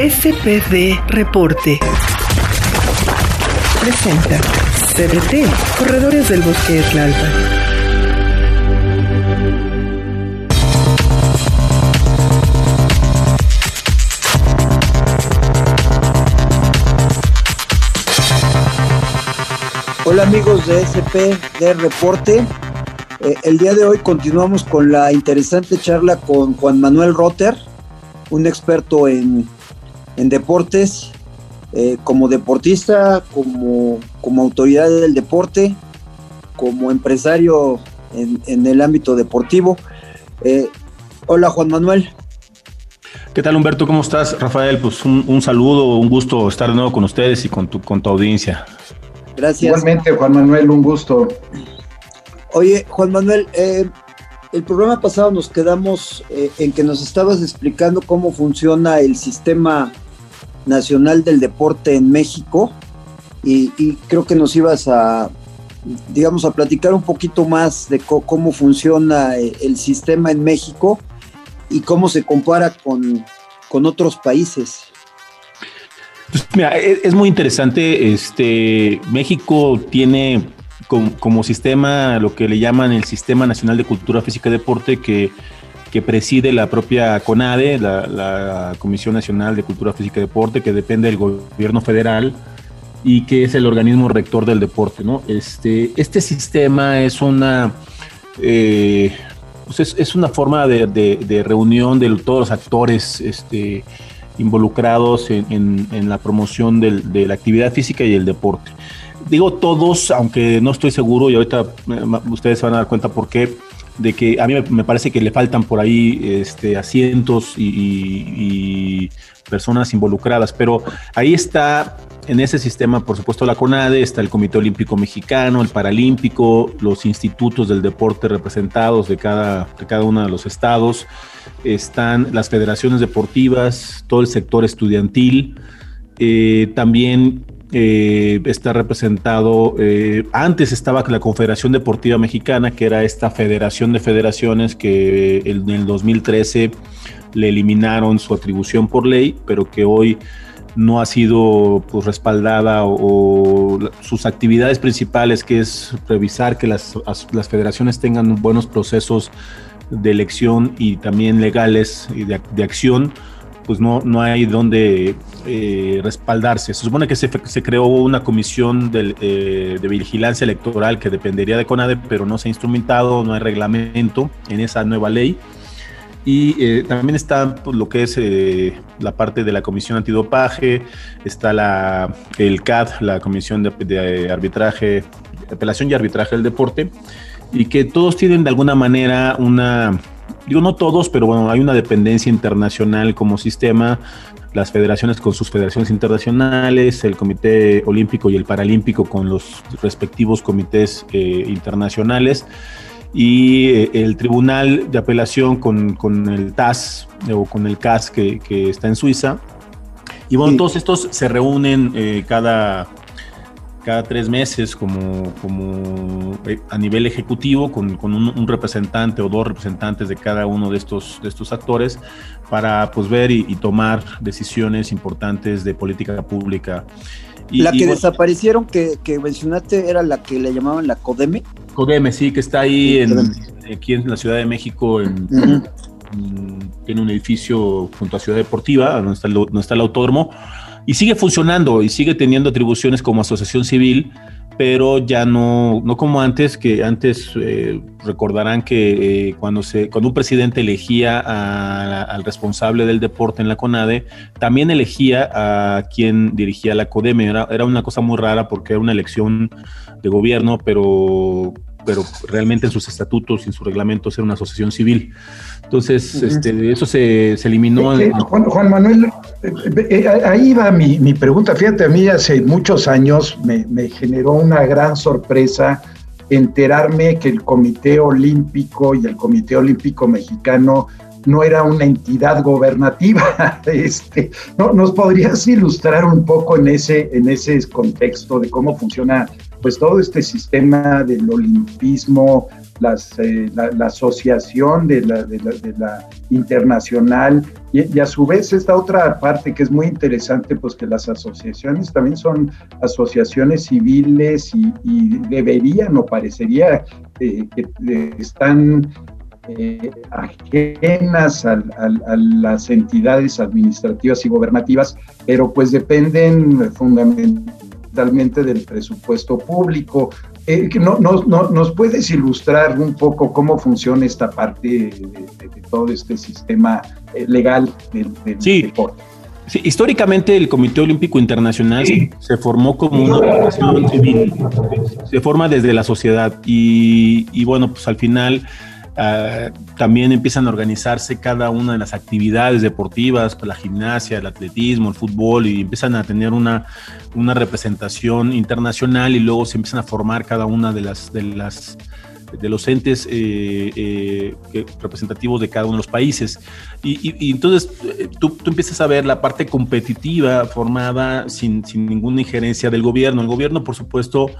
SPD Reporte. Presenta CDT, Corredores del Bosque de. Hola amigos de SPD Reporte. Eh, el día de hoy continuamos con la interesante charla con Juan Manuel Rotter, un experto en, deportes, eh, como deportista, como, como autoridad del deporte, como empresario en, el ámbito deportivo. Eh, hola Juan Manuel. ¿Qué tal Humberto? ¿Cómo estás? Rafael, pues un, saludo, un gusto estar de nuevo con ustedes y con tu, con tu audiencia. Gracias. Igualmente Juan Manuel, un gusto. Oye, Juan Manuel, eh, el programa pasado nos quedamos eh, en que nos estabas explicando cómo funciona el sistema nacional del deporte en México y, creo que nos ibas a, digamos, a platicar un poquito más de cómo funciona eh, el sistema en México y cómo se compara con, con otros países. Pues mira, e, es, muy interesante. Este México tiene como, sistema, lo que le llaman el Sistema Nacional de Cultura Física y Deporte, que, que preside la propia CONADE, la, Comisión Nacional de Cultura Física y Deporte, que depende del gobierno federal y que es el organismo rector del deporte. ¿no? Este, este sistema es una... Eh, pues es, una forma de, reunión de todos los actores este, involucrados en, la promoción de la actividad física y el deporte digo todos, aunque no estoy seguro y ahorita eh, ustedes se van a dar cuenta por qué, de que a mí me parece que le faltan por ahí este, asientos y, personas involucradas, pero ahí está en ese sistema, por supuesto, la CONADE, está el Comité Olímpico Mexicano, el Paralímpico, los institutos del deporte representados de cada, de cada uno de los estados, están las federaciones deportivas, todo el sector estudiantil, eh, también eh, está representado, eh, antes estaba la Confederación Deportiva Mexicana, que era esta federación de federaciones que en el 2013 le eliminaron su atribución por ley, pero que hoy no ha sido pues, respaldada o, sus actividades principales, que es revisar que las, federaciones tengan buenos procesos de elección y también legales y de acción, pues no, no hay donde eh, respaldarse. Se supone que se, se creó una comisión eh, de, vigilancia electoral que dependería de CONADE, pero no se ha instrumentado, no hay reglamento en esa nueva ley. Y eh, también está pues, lo que es la parte de la comisión antidopaje, está la, el CAD, la comisión de, de arbitraje, apelación y arbitraje del deporte, y que todos tienen de alguna manera una digo no todos, pero bueno, hay una dependencia internacional como sistema, las federaciones con sus federaciones internacionales, el Comité Olímpico y el Paralímpico con los respectivos comités eh, internacionales y eh, el Tribunal de Apelación con, el TAS o con el CAS que, está en Suiza. Y bueno, todos estos se reúnen eh, cada cada tres meses como, como eh, a nivel ejecutivo con, un, representante o dos representantes de cada uno de estos, de estos actores para pues ver y, tomar decisiones importantes de política pública. Y, la que desaparecieron que, mencionaste era la que le llamaban la CODEME. CODEME, sí, que está ahí en, aquí en la Ciudad de México, en, tiene un edificio junto a Ciudad Deportiva, donde está el, donde está el autódromo y sigue funcionando y sigue teniendo atribuciones como asociación civil, pero ya no, no como antes, que antes eh, recordarán que eh, cuando, se, cuando un presidente elegía al responsable del deporte en la CONADE, también elegía a quien dirigía la CODEME. Era, era una cosa muy rara porque era una elección de gobierno, pero pero realmente en sus estatutos y en sus reglamentos era una asociación civil. Entonces, este, eso se, eliminó. Juan, Manuel, eh, eh, ahí va mi, mi, pregunta. Fíjate, a mí hace muchos años me, me, generó una gran sorpresa enterarme que el Comité Olímpico y el Comité Olímpico Mexicano no era una entidad gobernativa. Este, ¿no, ¿Nos podrías ilustrar un poco en ese, en ese contexto de cómo funciona pues todo este sistema del olimpismo las, eh, la, asociación de la, de la, internacional y, a su vez esta otra parte que es muy interesante, pues que las asociaciones también son asociaciones civiles y, deberían o parecería que están eh, ajenas a, las entidades administrativas y gobernativas, pero pues dependen fundamentalmente del presupuesto público. Eh, no, no, ¿Nos puedes ilustrar un poco cómo funciona esta parte de, todo este sistema eh, legal del, deporte? Sí, históricamente el Comité Olímpico Internacional se formó como una organización civil, se forma desde la sociedad y, y bueno, pues al final Ah, también empiezan a organizarse cada una de las actividades deportivas, pues, la gimnasia, el atletismo, el fútbol, y empiezan a tener una, una representación internacional y luego se empiezan a formar cada una de las, de los entes eh, eh, representativos de cada uno de los países. Y, entonces eh, tú, tú, empiezas a ver la parte competitiva formada sin, sin ninguna injerencia del gobierno. El gobierno, por supuesto,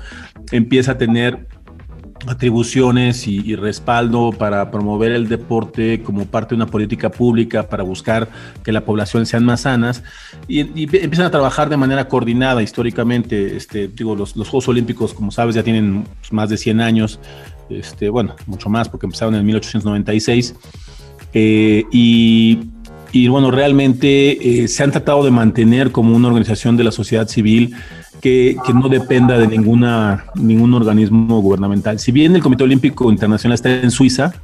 empieza a tener atribuciones y, respaldo para promover el deporte como parte de una política pública para buscar que la población sean más sanas. Y, empiezan a trabajar de manera coordinada históricamente. Este, digo, los, Juegos Olímpicos, como sabes, ya tienen más de 100 años, este, bueno, mucho más porque empezaron en 1896 eh, y y bueno, realmente eh, se han tratado de mantener como una organización de la sociedad civil que, no dependa de ninguna, ningún organismo gubernamental. Si bien el Comité Olímpico Internacional está en Suiza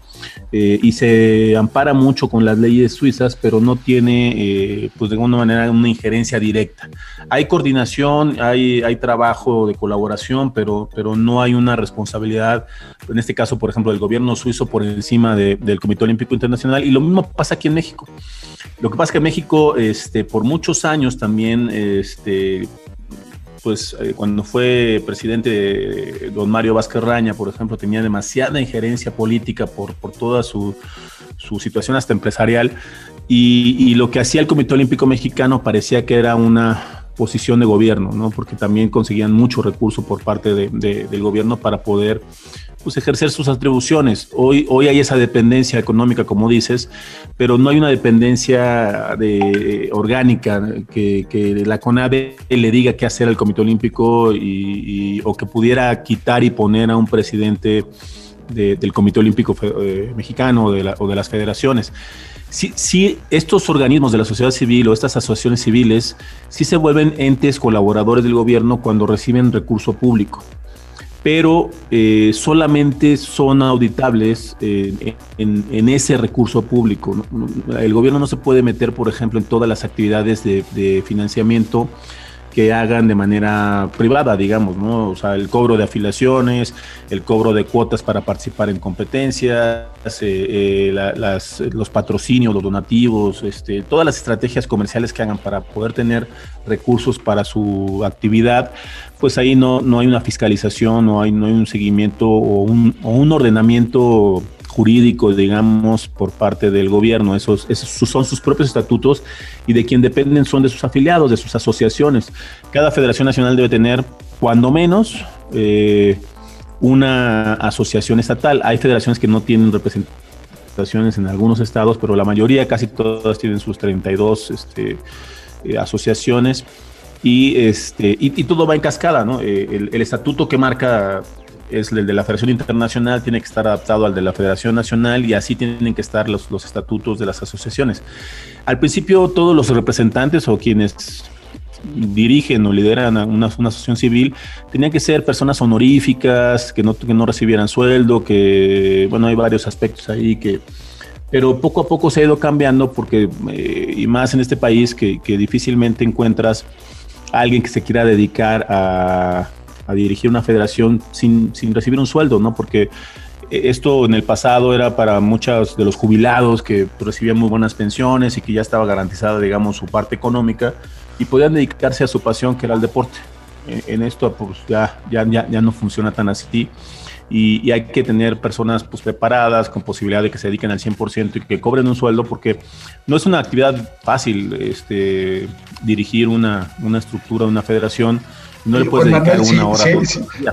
eh, y se ampara mucho con las leyes suizas, pero no tiene, eh, pues de alguna manera, una injerencia directa. Hay coordinación, hay, hay trabajo de colaboración, pero, pero no hay una responsabilidad, en este caso, por ejemplo, del gobierno suizo por encima del Comité Olímpico Internacional. Y lo mismo pasa aquí en México. Lo que pasa es que México, este, por muchos años también, este, pues eh, cuando fue presidente don Mario Vázquez Raña, por ejemplo, tenía demasiada injerencia política por, por toda su, su situación hasta empresarial. Y, lo que hacía el Comité Olímpico Mexicano parecía que era una posición de gobierno, ¿no? Porque también conseguían mucho recurso por parte del gobierno para poder pues, ejercer sus atribuciones. Hoy, hoy hay esa dependencia económica, como dices, pero no hay una dependencia de, orgánica que, la CONADE le diga qué hacer al Comité Olímpico y, o que pudiera quitar y poner a un presidente del Comité Olímpico eh, Mexicano o de, o de las federaciones. Si, si, estos organismos de la sociedad civil o estas asociaciones civiles sí se vuelven entes colaboradores del gobierno cuando reciben recurso público pero eh, solamente son auditables eh, en, ese recurso público. El gobierno no se puede meter, por ejemplo, en todas las actividades de financiamiento que hagan de manera privada, digamos, ¿no? O sea, el cobro de afiliaciones, el cobro de cuotas para participar en competencias, eh, eh, los patrocinios, los donativos, este, todas las estrategias comerciales que hagan para poder tener recursos para su actividad, pues ahí no, no hay una fiscalización, no hay, no hay un seguimiento o un, o un ordenamiento jurídico, digamos, por parte del gobierno. Esos, son sus propios estatutos y de quien dependen son de sus afiliados, de sus asociaciones. Cada federación nacional debe tener, cuando menos, eh, una asociación estatal. Hay federaciones que no tienen representaciones en algunos estados, pero la mayoría, casi todas, tienen sus 32 este, eh, asociaciones. Y, este, y, todo va en cascada, ¿no? Eh, el, estatuto que marca es el de la Federación Internacional, tiene que estar adaptado al de la Federación Nacional y así tienen que estar los, los estatutos de las asociaciones. Al principio todos los representantes o quienes dirigen o lideran una, una, asociación civil tenían que ser personas honoríficas, que no, que no recibieran sueldo, que, bueno, hay varios aspectos ahí que... Pero poco a poco se ha ido cambiando porque, eh, y más en este país, que, que difícilmente encuentras alguien que se quiera dedicar a, a dirigir una federación sin, sin recibir un sueldo, ¿no? Porque esto en el pasado era para muchos de los jubilados que recibían muy buenas pensiones y que ya estaba garantizada, digamos, su parte económica y podían dedicarse a su pasión, que era el deporte. En esto, pues ya, ya, ya, no funciona tan así. Y, y, hay que tener personas pues, preparadas, con posibilidad de que se dediquen al 100% y que cobren un sueldo, porque no es una actividad fácil. Este, dirigir una, una estructura, una federación, no le puedes dedicar una hora.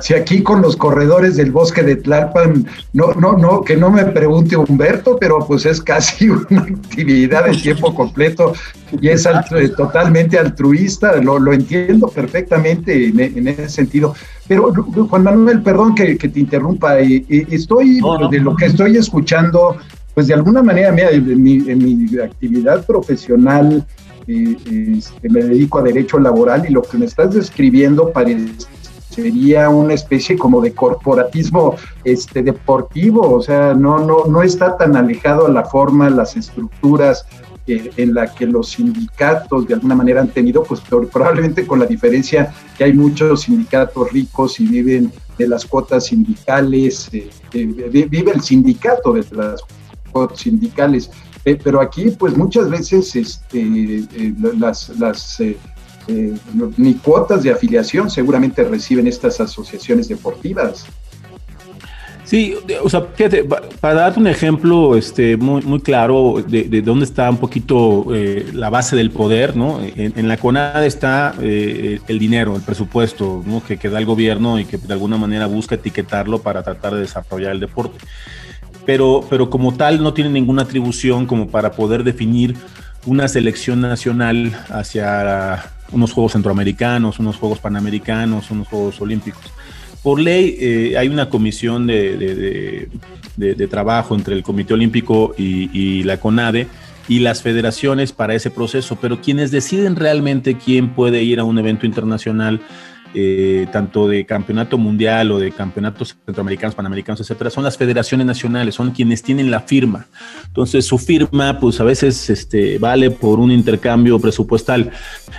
Si, aquí con los corredores del bosque de Tlalpan, no, no, no, que no me pregunte Humberto, pero pues es casi una actividad de tiempo completo y es totalmente altruista, lo, lo entiendo perfectamente en, ese sentido. Pero Juan Manuel, perdón que, te interrumpa, estoy, de lo que estoy escuchando, pues de alguna manera, mira, en mi, en mi actividad profesional, este, me dedico a derecho laboral y lo que me estás describiendo parecería una especie como de corporatismo este, deportivo, o sea, no, no, no está tan alejado a la forma, las estructuras eh, en la que los sindicatos de alguna manera han tenido, pues probablemente con la diferencia que hay muchos sindicatos ricos y viven de las cuotas sindicales, eh, eh, vive el sindicato de las cuotas sindicales. Eh, pero aquí, pues muchas veces este, eh, las, las eh, ni cuotas de afiliación seguramente reciben estas asociaciones deportivas. Sí, o sea, fíjate, para darte un ejemplo este, muy, claro de, dónde está un poquito la base del poder, ¿no? En, la CONAD está el dinero, el presupuesto, ¿no? Que, que da el gobierno y que de alguna manera busca etiquetarlo para tratar de desarrollar el deporte pero, pero como tal no tiene ninguna atribución como para poder definir una selección nacional hacia unos Juegos Centroamericanos, unos Juegos Panamericanos, unos Juegos Olímpicos. Por ley eh, hay una comisión de, trabajo entre el Comité Olímpico y, y la CONADE y las federaciones para ese proceso, pero quienes deciden realmente quién puede ir a un evento internacional eh, tanto de campeonato mundial o de campeonatos centroamericanos, panamericanos, etcétera, son las federaciones nacionales, son quienes tienen la firma. Entonces, su firma, pues a veces este, vale por un intercambio presupuestal.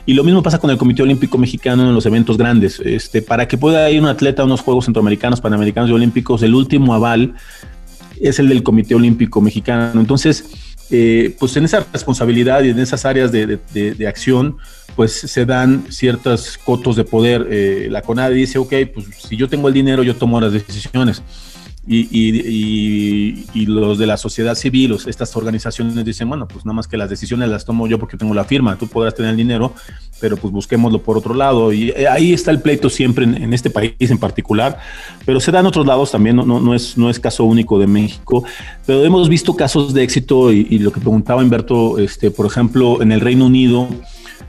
Y lo mismo pasa con el Comité Olímpico Mexicano en los eventos grandes. Este, para que pueda ir un atleta a unos Juegos Centroamericanos, Panamericanos y Olímpicos, el último aval es el del Comité Olímpico Mexicano. Entonces, eh, pues en esa responsabilidad y en esas áreas de, acción, pues se dan ciertos cotos de poder. Eh, la CONADE dice, ok, pues si yo tengo el dinero, yo tomo las decisiones y, y, los de la sociedad civil, estas organizaciones dicen, bueno, pues nada más que las decisiones las tomo yo porque tengo la firma, tú podrás tener el dinero, pero pues busquémoslo por otro lado. Y eh, ahí está el pleito siempre en, este país en particular, pero se da en otros lados también, no, no, es, no es caso único de México, pero hemos visto casos de éxito y, lo que preguntaba Humberto, este, por ejemplo, en el Reino Unido,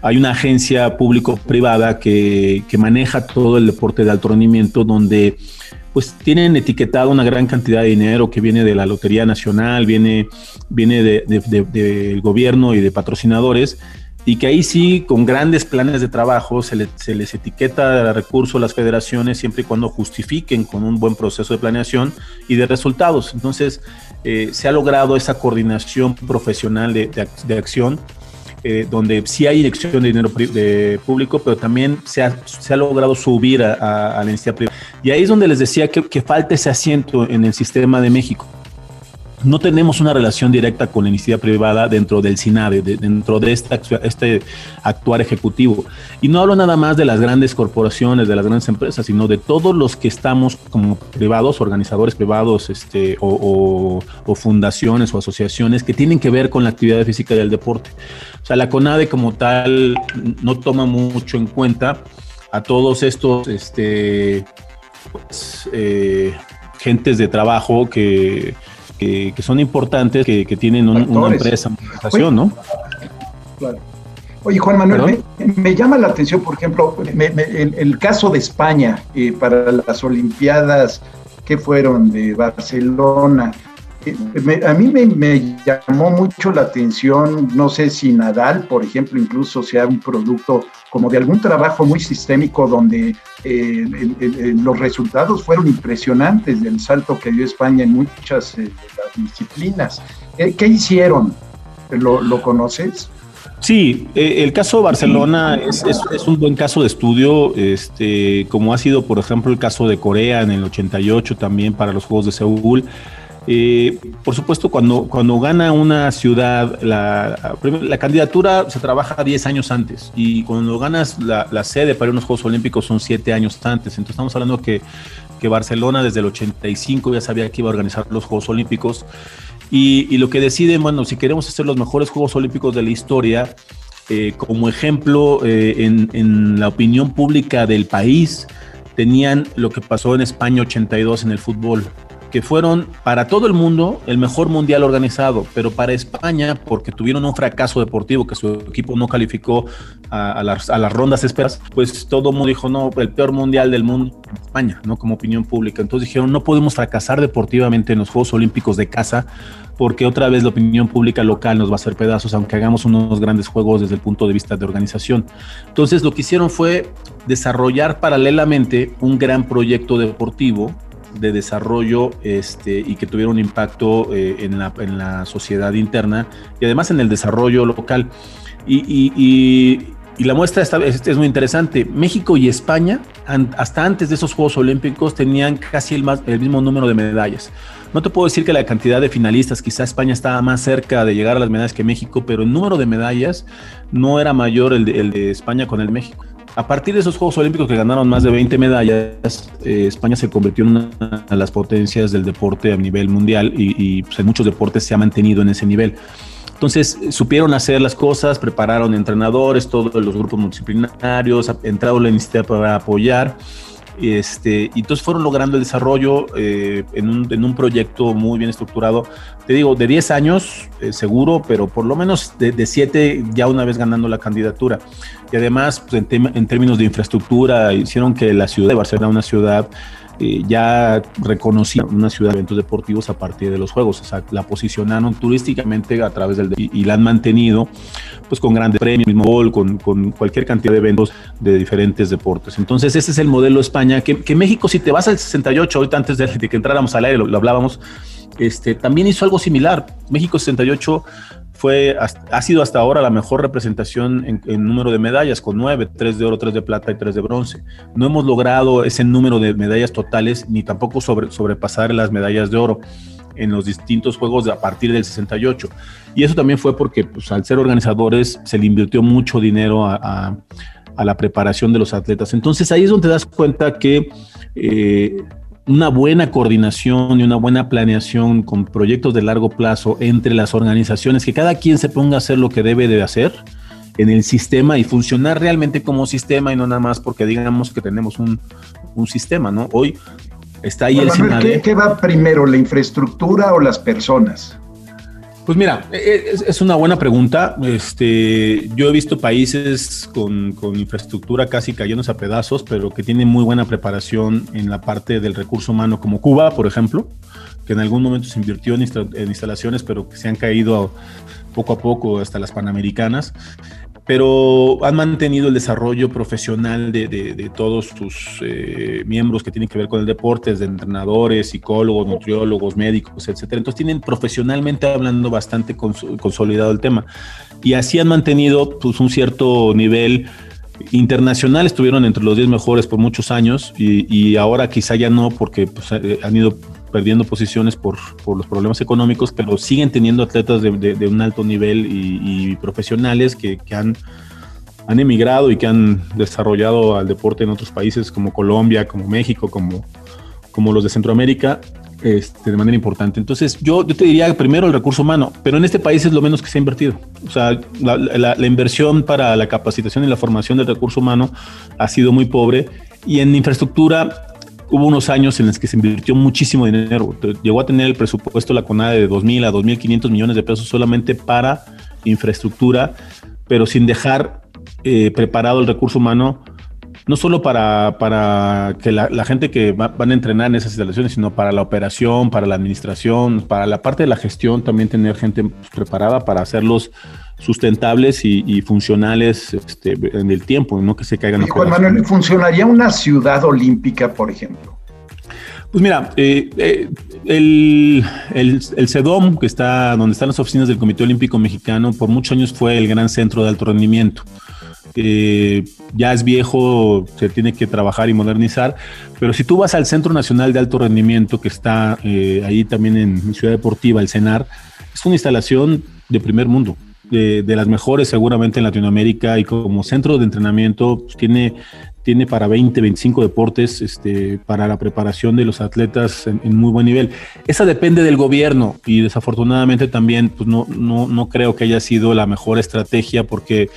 hay una agencia público-privada que, que, maneja todo el deporte de alto rendimiento, donde pues tienen etiquetado una gran cantidad de dinero que viene de la Lotería Nacional, viene, viene del gobierno y de patrocinadores, y que ahí sí, con grandes planes de trabajo, se, les etiqueta recursos a las federaciones siempre y cuando justifiquen con un buen proceso de planeación y de resultados. Entonces, eh, se ha logrado esa coordinación profesional de, de acción eh, donde sí hay inyección de dinero de público, pero también se ha, se ha logrado subir a, la iniciativa privada. Y ahí es donde les decía que, que falta ese asiento en el sistema de México no tenemos una relación directa con la iniciativa privada dentro del SINADE, dentro de este, este actuar ejecutivo. Y no hablo nada más de las grandes corporaciones, de las grandes empresas, sino de todos los que estamos como privados, organizadores privados este, o, fundaciones o asociaciones que tienen que ver con la actividad física y el deporte. O sea, la CONADE como tal no toma mucho en cuenta a todos estos este, pues, eh, gentes de trabajo que que, son importantes, que, tienen una empresa, una ¿no? Claro. Oye, Juan Manuel, me, llama la atención, por ejemplo, el, caso de España eh, para las Olimpiadas que fueron de Barcelona a mí me, llamó mucho la atención, no sé si Nadal, por ejemplo, incluso sea un producto como de algún trabajo muy sistémico donde eh, los resultados fueron impresionantes del salto que dio España en muchas eh, disciplinas. Eh, ¿Qué hicieron? ¿Lo, conoces? Sí, el caso de Barcelona es, es, un buen caso de estudio, este, como ha sido, por ejemplo, el caso de Corea en el 88 también para los Juegos de Seúl. Eh, por supuesto, cuando, cuando gana una ciudad, la, la, candidatura se trabaja 10 años antes y cuando ganas la, la, sede para unos Juegos Olímpicos son 7 años antes. Entonces estamos hablando que, que Barcelona desde el 85 ya sabía que iba a organizar los Juegos Olímpicos y, y, lo que deciden, bueno, si queremos hacer los mejores Juegos Olímpicos de la historia, eh, como ejemplo eh, en, en, la opinión pública del país, tenían lo que pasó en España 82 en el fútbol fueron para todo el mundo el mejor mundial organizado, pero para España, porque tuvieron un fracaso deportivo, que su equipo no calificó a, las, rondas esperas, pues todo el mundo dijo, no, el peor mundial del mundo en España, ¿no? Como opinión pública. Entonces dijeron, no podemos fracasar deportivamente en los Juegos Olímpicos de casa, porque otra vez la opinión pública local nos va a hacer pedazos, aunque hagamos unos grandes juegos desde el punto de vista de organización. Entonces lo que hicieron fue desarrollar paralelamente un gran proyecto deportivo de desarrollo este, y que tuvieron un impacto eh, en, la, en, la, sociedad interna y además en el desarrollo local. Y, y, y, la muestra esta, es, muy interesante. México y España, hasta antes de esos Juegos Olímpicos, tenían casi el, más, el mismo número de medallas. No te puedo decir que la cantidad de finalistas, quizá España estaba más cerca de llegar a las medallas que México, pero el número de medallas no era mayor el de España con el México. A partir de esos Juegos Olímpicos que ganaron más de 20 medallas, eh, España se convirtió en una de las potencias del deporte a nivel mundial y, pues, en muchos deportes se ha mantenido en ese nivel. Entonces supieron hacer las cosas, prepararon entrenadores, todos los grupos multidisciplinarios, entraron la iniciativa para apoyar este, y entonces fueron logrando el desarrollo eh, en, un, en, un, proyecto muy bien estructurado. Te digo, de 10 años eh, seguro, pero por lo menos de 7 ya una vez ganando la candidatura. Y además, pues, en, en, términos de infraestructura, hicieron que la ciudad de Barcelona, una ciudad eh, ya reconocía una ciudad de eventos deportivos a partir de los juegos. O sea, la posicionaron turísticamente a través del y, y la han mantenido pues con grandes premios, mismo gol, con, con, cualquier cantidad de eventos de diferentes deportes. Entonces, ese es el modelo España, que, que México, si te vas al 68, ahorita antes de, de que entráramos al aire, lo, lo hablábamos, este, también hizo algo similar. México 68 fue, ha sido hasta ahora la mejor representación en, número de medallas, con nueve, tres de oro, tres de plata y tres de bronce. No hemos logrado ese número de medallas totales, ni tampoco sobre, sobrepasar las medallas de oro en los distintos juegos a partir del 68. Y eso también fue porque pues, al ser organizadores se le invirtió mucho dinero a, la preparación de los atletas. Entonces ahí es donde te das cuenta que eh, una buena coordinación y una buena planeación con proyectos de largo plazo entre las organizaciones, que cada quien se ponga a hacer lo que debe de hacer en el sistema y funcionar realmente como sistema y no nada más porque digamos que tenemos un, un sistema, ¿no? Hoy está ahí el Manuel, ¿qué, ¿Qué va primero, la infraestructura o las personas? Pues mira, e, e, es, una buena pregunta. Este, yo he visto países con, con, infraestructura casi cayéndose a pedazos, pero que tienen muy buena preparación en la parte del recurso humano, como Cuba, por ejemplo, que en algún momento se invirtió en, en instalaciones, pero que se han caído poco a poco hasta las panamericanas pero han mantenido el desarrollo profesional de, de, todos sus eh, miembros que tienen que ver con el deporte, de entrenadores, psicólogos, nutriólogos, médicos, etcétera. Entonces tienen profesionalmente hablando bastante consolidado el tema y así han mantenido pues, un cierto nivel internacional. Estuvieron entre los 10 mejores por muchos años y, y ahora quizá ya no porque pues, eh, han ido perdiendo posiciones por, por, los problemas económicos, pero siguen teniendo atletas de, un alto nivel y, profesionales que, que, han, han emigrado y que han desarrollado al deporte en otros países como Colombia, como México, como, como los de Centroamérica. Este, de manera importante. Entonces, yo, yo te diría primero el recurso humano, pero en este país es lo menos que se ha invertido. O sea, la inversión para la capacitación y la formación del recurso humano ha sido muy pobre y en infraestructura hubo unos años en los que se invirtió muchísimo dinero. Llegó a tener el presupuesto la CONADE de 2.000 a 2.500 millones de pesos solamente para infraestructura, pero sin dejar eh, preparado el recurso humano, no solo para, para que la, gente que va, van a entrenar en esas instalaciones, sino para la operación, para la administración, para la parte de la gestión, también tener gente preparada para hacerlos sustentables y, y funcionales este, en el tiempo, no que se caigan. Y Juan Manuel, ¿funcionaría una ciudad olímpica, por ejemplo? Pues mira, eh, eh, el, el, el, CEDOM, que está donde están las oficinas del Comité Olímpico Mexicano, por muchos años fue el gran centro de alto rendimiento. Eh, ya es viejo, se tiene que trabajar y modernizar, pero si tú vas al Centro Nacional de Alto Rendimiento, que está ahí también en Ciudad Deportiva, el CENAR, es una instalación de primer mundo de, las mejores seguramente en Latinoamérica y como centro de entrenamiento pues, tiene tiene para 20, 25 deportes este, para la preparación de los atletas en, muy buen nivel. Esa depende del gobierno y desafortunadamente también pues no, no, no creo que haya sido la mejor estrategia porque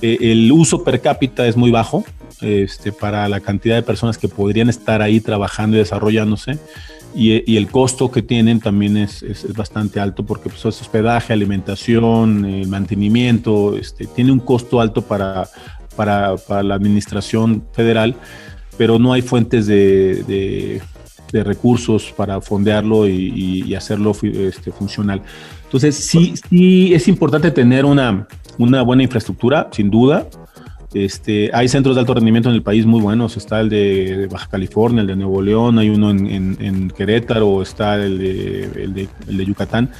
eh, el uso per cápita es muy bajo este, para la cantidad de personas que podrían estar ahí trabajando y desarrollándose. Y, el costo que tienen también es, es, bastante alto porque pues, es hospedaje, alimentación, el mantenimiento, este, tiene un costo alto para, para, para la administración federal, pero no hay fuentes de, de, recursos para fondearlo y, y, hacerlo este, funcional. Entonces, sí, sí es importante tener una, una buena infraestructura, sin duda. Este, hay centros de alto rendimiento en el país muy buenos. Está el de Baja California, el de Nuevo León, hay uno en, en, Querétaro, está el de, el de, el de Yucatán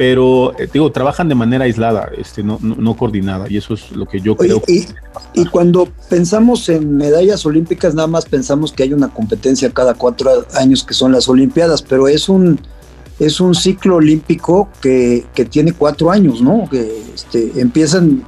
pero eh, digo, trabajan de manera aislada, este, no, no, coordinada, y eso es lo que yo creo. y, y, cuando pensamos en medallas olímpicas, nada más pensamos que hay una competencia cada cuatro años que son las Olimpiadas, pero es un, es un ciclo olímpico que, que tiene cuatro años, ¿no? Que este, empiezan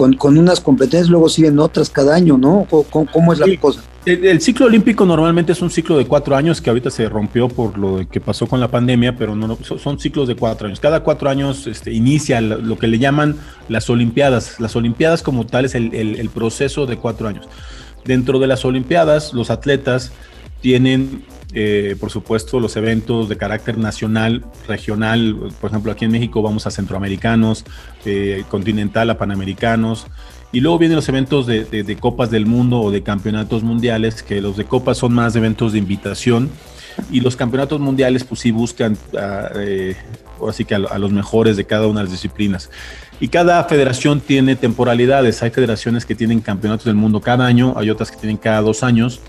con, con, unas competencias, luego siguen otras cada año, ¿no? ¿Cómo, cómo es la cosa? El, ciclo olímpico normalmente es un ciclo de cuatro años que ahorita se rompió por lo que pasó con la pandemia, pero no, son ciclos de cuatro años. Cada cuatro años este, inicia lo que le llaman las Olimpiadas. Las Olimpiadas como tal es el, proceso de cuatro años. Dentro de las Olimpiadas, los atletas tienen, eh, por supuesto, los eventos de carácter nacional, regional. Por ejemplo, aquí en México vamos a centroamericanos, eh, continental a panamericanos. Y luego vienen los eventos de, Copas del Mundo o de campeonatos mundiales, que los de Copas son más eventos de invitación. Y los campeonatos mundiales, pues sí buscan, a, eh, que a, los mejores de cada una de las disciplinas. Y cada federación tiene temporalidades. Hay federaciones que tienen campeonatos del mundo cada año, hay otras que tienen cada dos años.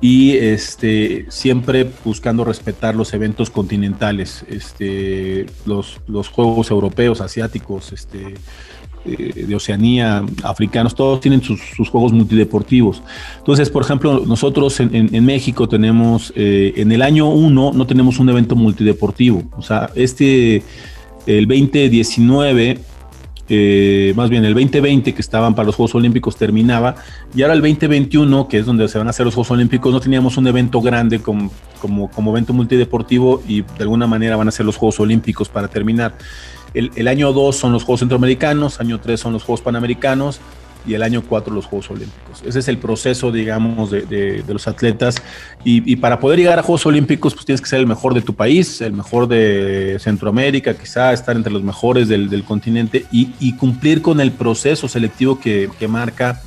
Y este, siempre buscando respetar los eventos continentales, este, los, los Juegos Europeos, Asiáticos, este, eh, de Oceanía, africanos, todos tienen sus, juegos multideportivos. Entonces, por ejemplo, nosotros en, México tenemos, eh, en el año 1 no tenemos un evento multideportivo. O sea, este, el 2019, eh, más bien el 2020 que estaban para los Juegos Olímpicos terminaba y ahora el 2021 que es donde se van a hacer los Juegos Olímpicos no teníamos un evento grande como, como, como evento multideportivo y de alguna manera van a ser los Juegos Olímpicos para terminar. El, año 2 son los Juegos Centroamericanos, año 3 son los Juegos Panamericanos y el año 4 los Juegos Olímpicos. Ese es el proceso, digamos, de, los atletas. Y, para poder llegar a Juegos Olímpicos, pues tienes que ser el mejor de tu país, el mejor de Centroamérica, quizá estar entre los mejores del, continente y, cumplir con el proceso selectivo que, que marca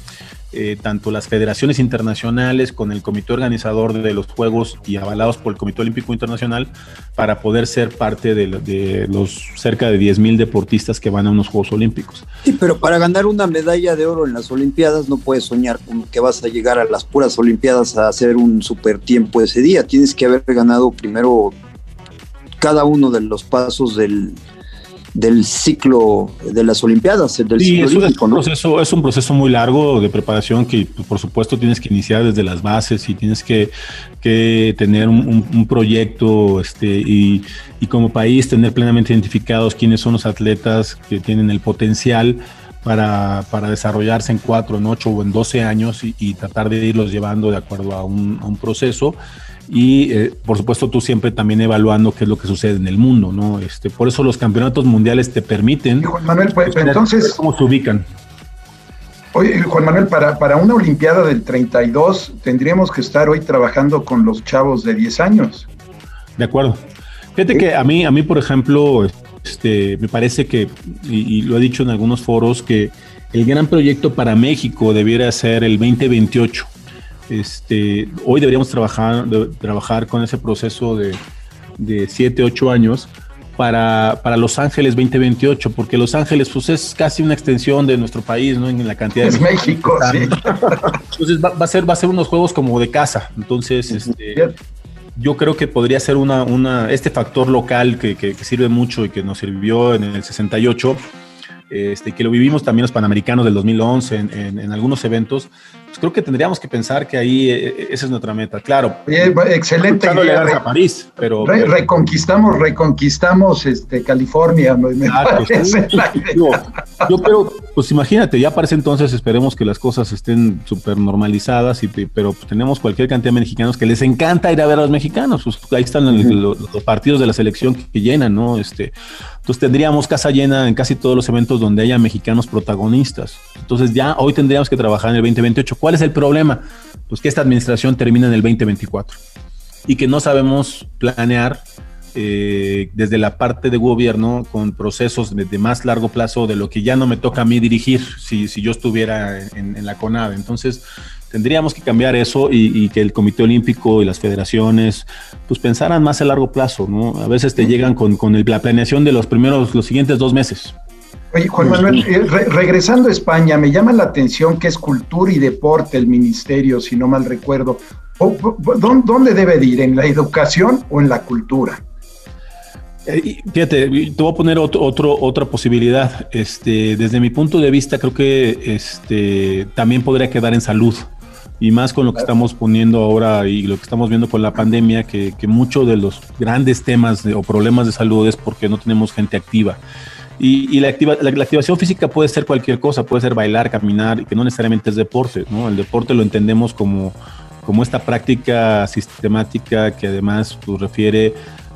eh, tanto las federaciones internacionales con el comité organizador de los Juegos y avalados por el Comité Olímpico Internacional para poder ser parte de, los cerca de 10.000 deportistas que van a unos Juegos Olímpicos. Sí, pero para ganar una medalla de oro en las Olimpiadas no puedes soñar con que vas a llegar a las puras Olimpiadas a hacer un super tiempo ese día. Tienes que haber ganado primero cada uno de los pasos del, del ciclo de las Olimpiadas, del sí, es, un proceso, es un proceso muy largo de preparación que pues, por supuesto tienes que iniciar desde las bases y tienes que, tener un, proyecto este, y, como país tener plenamente identificados quiénes son los atletas que tienen el potencial para, desarrollarse en cuatro, en ocho o en doce años y, tratar de irlos llevando de acuerdo a un, a un proceso y eh, por supuesto tú siempre también evaluando qué es lo que sucede en el mundo, ¿no? Este, por eso los campeonatos mundiales te permiten... Juan Manuel, pues, entonces... ¿Cómo se ubican? Oye, Juan Manuel, para, para una Olimpiada del 32 tendríamos que estar hoy trabajando con los chavos de 10 años. De acuerdo. Fíjate que a mí, a mí, por ejemplo, este, me parece que, y, y, lo he dicho en algunos foros, que el gran proyecto para México debiera ser el 2028. Este, hoy deberíamos trabajar, trabajar con ese proceso de, de 7, 8 años para, para, Los Ángeles 2028, porque Los Ángeles pues, es casi una extensión de nuestro país, ¿no? En la cantidad es México, sí. Entonces va, a ser, va a ser unos juegos como de casa. Entonces, este, yo creo que podría ser una, una, este factor local que, que, que, sirve mucho y que nos sirvió en el 68 este, que lo vivimos también los Panamericanos del 2011 en, en algunos eventos, pues creo que tendríamos que pensar que ahí eh, eh, esa es nuestra meta. Claro. excelente. Idea, a París, pero, reconquistamos, reconquistamos este, California. yo, creo, pues imagínate, ya para ese entonces esperemos que las cosas estén súper normalizadas, y, pero pues, tenemos cualquier cantidad de mexicanos que les encanta ir a ver a los mexicanos. Pues, ahí están los, partidos de la selección que, llenan, ¿no? Este, entonces tendríamos casa llena en casi todos los eventos donde haya mexicanos protagonistas. Entonces ya hoy tendríamos que trabajar en el 2028 ¿Cuál es el problema? Pues que esta administración termina en el 2024 y que no sabemos planear eh, desde la parte de gobierno con procesos de, más largo plazo de lo que ya no me toca a mí dirigir si, si yo estuviera en, la CONADE. Entonces, tendríamos que cambiar eso y, que el Comité Olímpico y las federaciones pues pensaran más a largo plazo, ¿no? A veces te llegan con, con la planeación de los primeros, los siguientes dos meses. Oye, Juan Manuel, eh, regresando a España, me llama la atención que es cultura y deporte el ministerio, si no mal recuerdo. ¿Dónde debe de ir? ¿En la educación o en la cultura? Eh, fíjate, te voy a poner otro, otra posibilidad. Este, desde mi punto de vista, creo que este, también podría quedar en salud. Y más con lo que estamos poniendo ahora y lo que estamos viendo con la pandemia, que, que muchos de los grandes temas o problemas de salud es porque no tenemos gente activa. Y, la, la, activación física puede ser cualquier cosa, puede ser bailar, caminar, que no necesariamente es deporte, ¿no? El deporte lo entendemos como, como esta práctica sistemática que además pues, refiere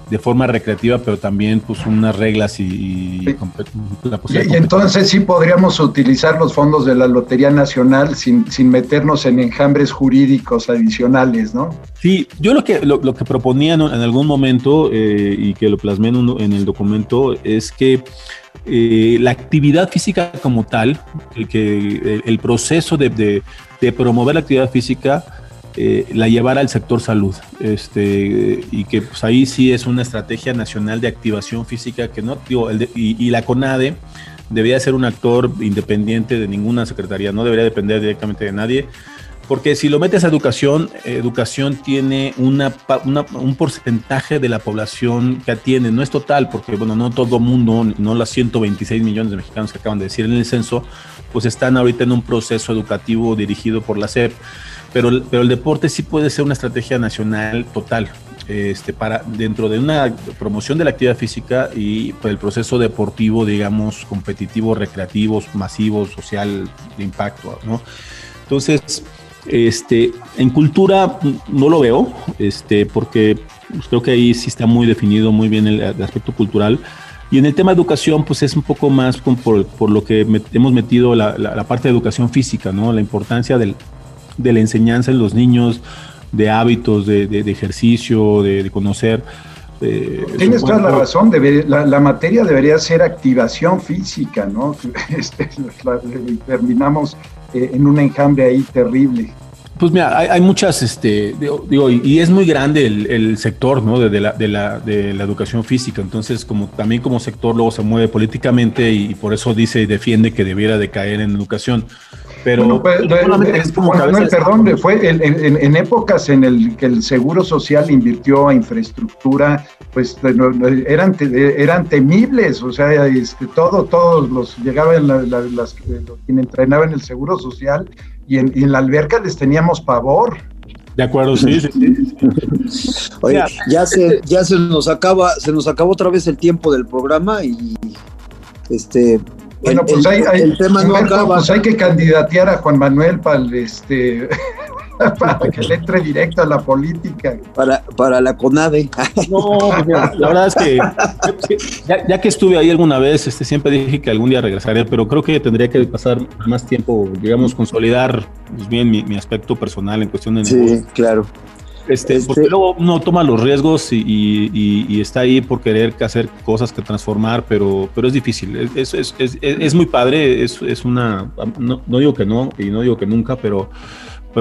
de forma recreativa, pero también pues unas reglas y, y, y entonces sí podríamos utilizar los fondos de la Lotería Nacional sin, sin meternos en enjambres jurídicos adicionales, ¿no? Sí, yo lo que, lo, que proponía en, algún momento eh, y que lo plasmé en, en el documento es que eh, la actividad física como tal, que, el, proceso de, promover la actividad física, eh, la llevara al sector salud. Este, y que pues, ahí sí es una estrategia nacional de activación física que no, digo, y, la CONADE debería ser un actor independiente de ninguna secretaría, no debería depender directamente de nadie porque si lo metes a educación, educación tiene una, un porcentaje de la población que atiende. No es total, porque bueno, no todo mundo, no las 126 millones de mexicanos que acaban de decir en el censo, pues están ahorita en un proceso educativo dirigido por la SEP. Pero, pero el deporte sí puede ser una estrategia nacional total. Este, para dentro de una promoción de la actividad física y pues, el proceso deportivo, digamos, competitivo, recreativo, masivo, social, de impacto, ¿no? Entonces, este, en cultura no lo veo, este, porque pues, creo que ahí sí está muy definido muy bien el, aspecto cultural. Y en el tema de educación, pues es un poco más por, lo que hemos metido la, parte de educación física, ¿no? La importancia del, de la enseñanza en los niños, de hábitos, de, ejercicio, de, conocer. Eh, Tienes toda la razón, la, materia debería ser activación física, ¿no? Este, terminamos eh, en un enjambre ahí terrible. Pues mira, hay, muchas, este, digo, y, es muy grande el, sector, ¿no? De, la, de, la, de la educación física. Entonces, como también como sector luego se mueve políticamente y, por eso dice y defiende que debiera de caer en educación. Pero pues, es como perdón, fue en, épocas en el que el Seguro Social invirtió a infraestructura, pues eran, eran temibles, o sea, este, todo, todos los llegaban las, quien entrenaba en el Seguro Social y en, la alberca les teníamos pavor. De acuerdo, sí, sí, Oye, ya se, ya se nos acaba, se nos acabó otra vez el tiempo del programa y este bueno, pues hay, el tema no acaba. Pues hay que candidatear a Juan Manuel para este para que le entre directo a la política. Para, para la CONADE. No, pues la verdad es que ya, que estuve ahí alguna vez, este, siempre dije que algún día regresaré, pero creo que tendría que pasar más tiempo, digamos, consolidar pues bien mi, aspecto personal en cuestión de Sí, claro. Este, Porque este luego uno toma los riesgos y, está ahí por querer hacer cosas que transformar, pero, pero es difícil. Es, es, es, es muy padre, es, una. No, no, digo que no y no digo que nunca, pero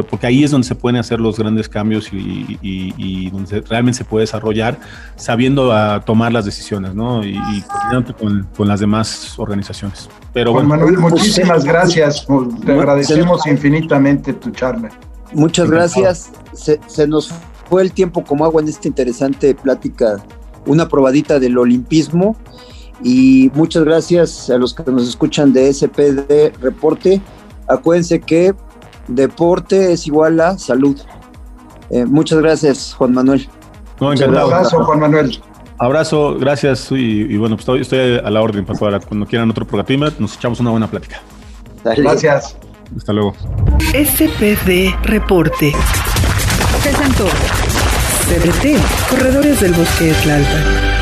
porque ahí es donde se pueden hacer los grandes cambios y, donde realmente se puede desarrollar sabiendo a tomar las decisiones, ¿no? Y, con, con, las demás organizaciones. Pero Juan Manuel, muchísimas gracias. Te agradecemos infinitamente tu charla. Muchas gracias. Se, se, nos fue el tiempo como agua en esta interesante plática, una probadita del olimpismo. Y muchas gracias a los que nos escuchan de SPD Reporte. Acuérdense que deporte es igual a salud. Eh, muchas gracias, Juan Manuel. No, Un abrazo, Juan Manuel. Abrazo, gracias y, bueno, pues estoy, a la orden para cuando quieran otro programa, nos echamos una buena plática. Gracias. Hasta luego. SPD Reporte. Presentó CDT, Corredores del Bosque de Tlalpan